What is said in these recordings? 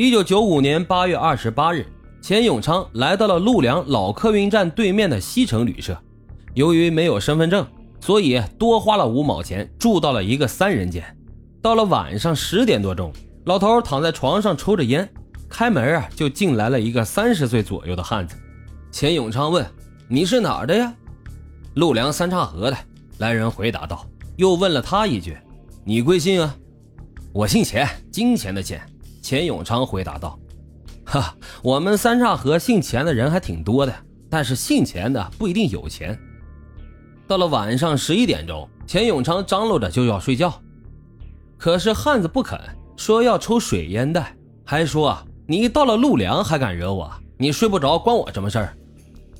一九九五年八月二十八日，钱永昌来到了陆良老客运站对面的西城旅社。由于没有身份证，所以多花了五毛钱住到了一个三人间。到了晚上十点多钟，老头躺在床上抽着烟，开门啊就进来了一个三十岁左右的汉子。钱永昌问：“你是哪儿的呀？”“陆良三岔河的。”来人回答道。又问了他一句：“你贵姓啊？”“我姓钱，金钱的钱。”钱永昌回答道：“哈，我们三岔河姓钱的人还挺多的，但是姓钱的不一定有钱。”到了晚上十一点钟，钱永昌张罗着就要睡觉，可是汉子不肯，说要抽水烟袋，还说啊，你到了陆良还敢惹我？你睡不着关我什么事儿？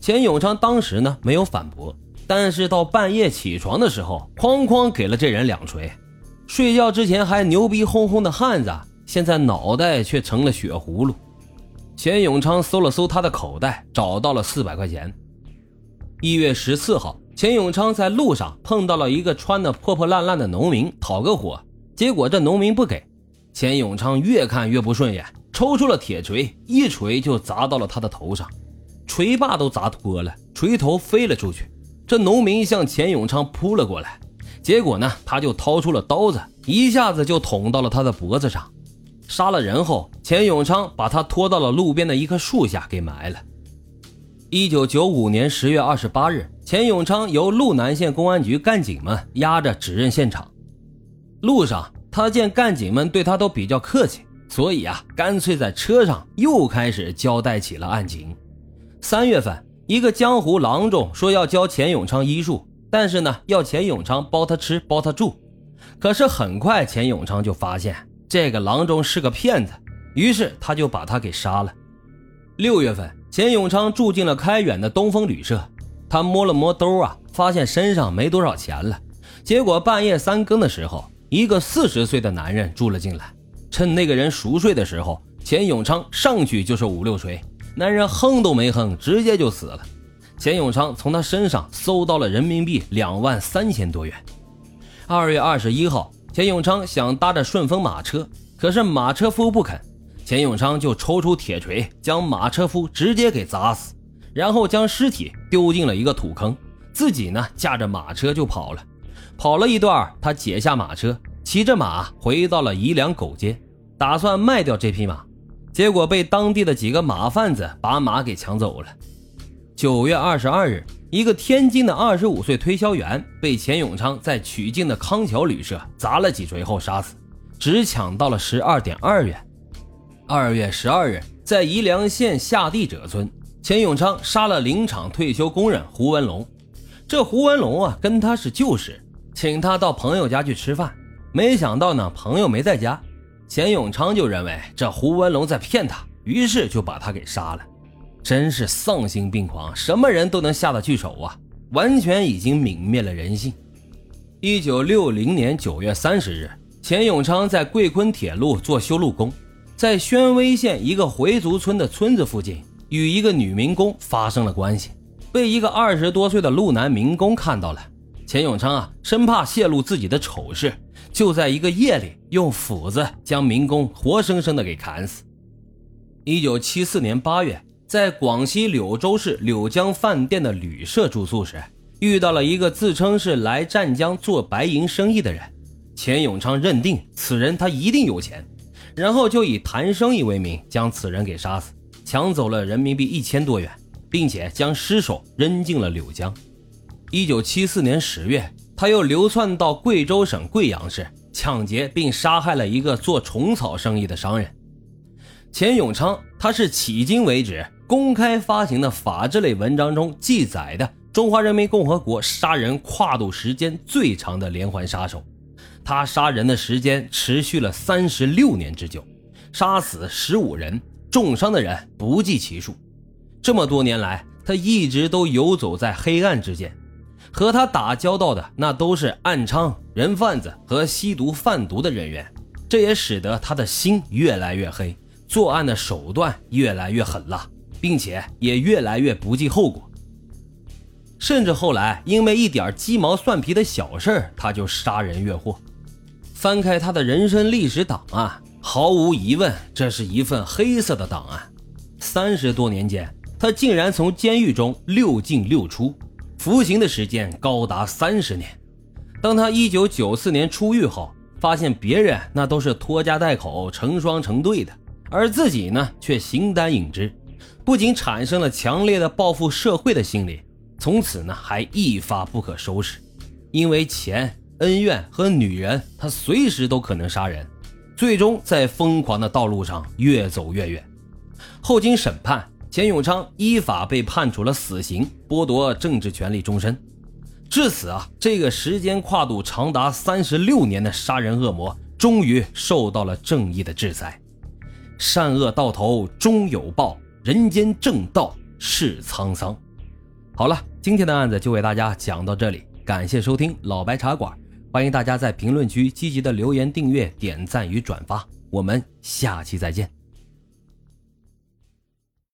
钱永昌当时呢没有反驳，但是到半夜起床的时候，哐哐给了这人两锤。睡觉之前还牛逼哄哄的汉子。现在脑袋却成了血葫芦。钱永昌搜了搜他的口袋，找到了四百块钱。一月十四号，钱永昌在路上碰到了一个穿的破破烂烂的农民，讨个火。结果这农民不给，钱永昌越看越不顺眼，抽出了铁锤，一锤就砸到了他的头上，锤把都砸脱了，锤头飞了出去。这农民向钱永昌扑了过来，结果呢，他就掏出了刀子，一下子就捅到了他的脖子上。杀了人后，钱永昌把他拖到了路边的一棵树下给埋了。一九九五年十月二十八日，钱永昌由路南县公安局干警们押着指认现场。路上，他见干警们对他都比较客气，所以啊，干脆在车上又开始交代起了案情。三月份，一个江湖郎中说要教钱永昌医术，但是呢，要钱永昌包他吃包他住。可是很快，钱永昌就发现。这个郎中是个骗子，于是他就把他给杀了。六月份，钱永昌住进了开远的东风旅社，他摸了摸兜啊，发现身上没多少钱了。结果半夜三更的时候，一个四十岁的男人住了进来，趁那个人熟睡的时候，钱永昌上去就是五六锤，男人哼都没哼，直接就死了。钱永昌从他身上搜到了人民币两万三千多元。二月二十一号。钱永昌想搭着顺风马车，可是马车夫不肯，钱永昌就抽出铁锤将马车夫直接给砸死，然后将尸体丢进了一个土坑，自己呢驾着马车就跑了。跑了一段，他解下马车，骑着马回到了宜良狗街，打算卖掉这匹马，结果被当地的几个马贩子把马给抢走了。九月二十二日。一个天津的二十五岁推销员被钱永昌在曲靖的康桥旅社砸了几锤后杀死，只抢到了十二点二元。二月十二日，在宜良县下地者村，钱永昌杀了林场退休工人胡文龙。这胡文龙啊，跟他是旧识，请他到朋友家去吃饭，没想到呢，朋友没在家，钱永昌就认为这胡文龙在骗他，于是就把他给杀了。真是丧心病狂，什么人都能下得去手啊！完全已经泯灭了人性。一九六零年九月三十日，钱永昌在贵昆铁路做修路工，在宣威县一个回族村的村子附近，与一个女民工发生了关系，被一个二十多岁的路南民工看到了。钱永昌啊，生怕泄露自己的丑事，就在一个夜里用斧子将民工活生生的给砍死。一九七四年八月。在广西柳州市柳江饭店的旅社住宿时，遇到了一个自称是来湛江做白银生意的人。钱永昌认定此人他一定有钱，然后就以谈生意为名将此人给杀死，抢走了人民币一千多元，并且将尸首扔进了柳江。一九七四年十月，他又流窜到贵州省贵阳市，抢劫并杀害了一个做虫草生意的商人。钱永昌，他是迄今为止。公开发行的法制类文章中记载的中华人民共和国杀人跨度时间最长的连环杀手，他杀人的时间持续了三十六年之久，杀死十五人，重伤的人不计其数。这么多年来，他一直都游走在黑暗之间，和他打交道的那都是暗娼、人贩子和吸毒贩毒的人员，这也使得他的心越来越黑，作案的手段越来越狠辣。并且也越来越不计后果，甚至后来因为一点鸡毛蒜皮的小事他就杀人越货。翻开他的人生历史档案，毫无疑问，这是一份黑色的档案。三十多年间，他竟然从监狱中六进六出，服刑的时间高达三十年。当他一九九四年出狱后，发现别人那都是拖家带口、成双成对的，而自己呢却形单影只，不仅产生了强烈的报复社会的心理，从此呢还一发不可收拾。因为钱、恩怨和女人，他随时都可能杀人，最终在疯狂的道路上越走越远。后经审判，钱永昌依法被判处了死刑，剥夺政治权利终身。至此啊，这个时间跨度长达三十六年的杀人恶魔，终于受到了正义的制裁。善恶到头终有报，人间正道是沧桑。好了，今天的案子就为大家讲到这里，感谢收听老白茶馆，欢迎大家在评论区积极的留言、订阅、点赞与转发，我们下期再见。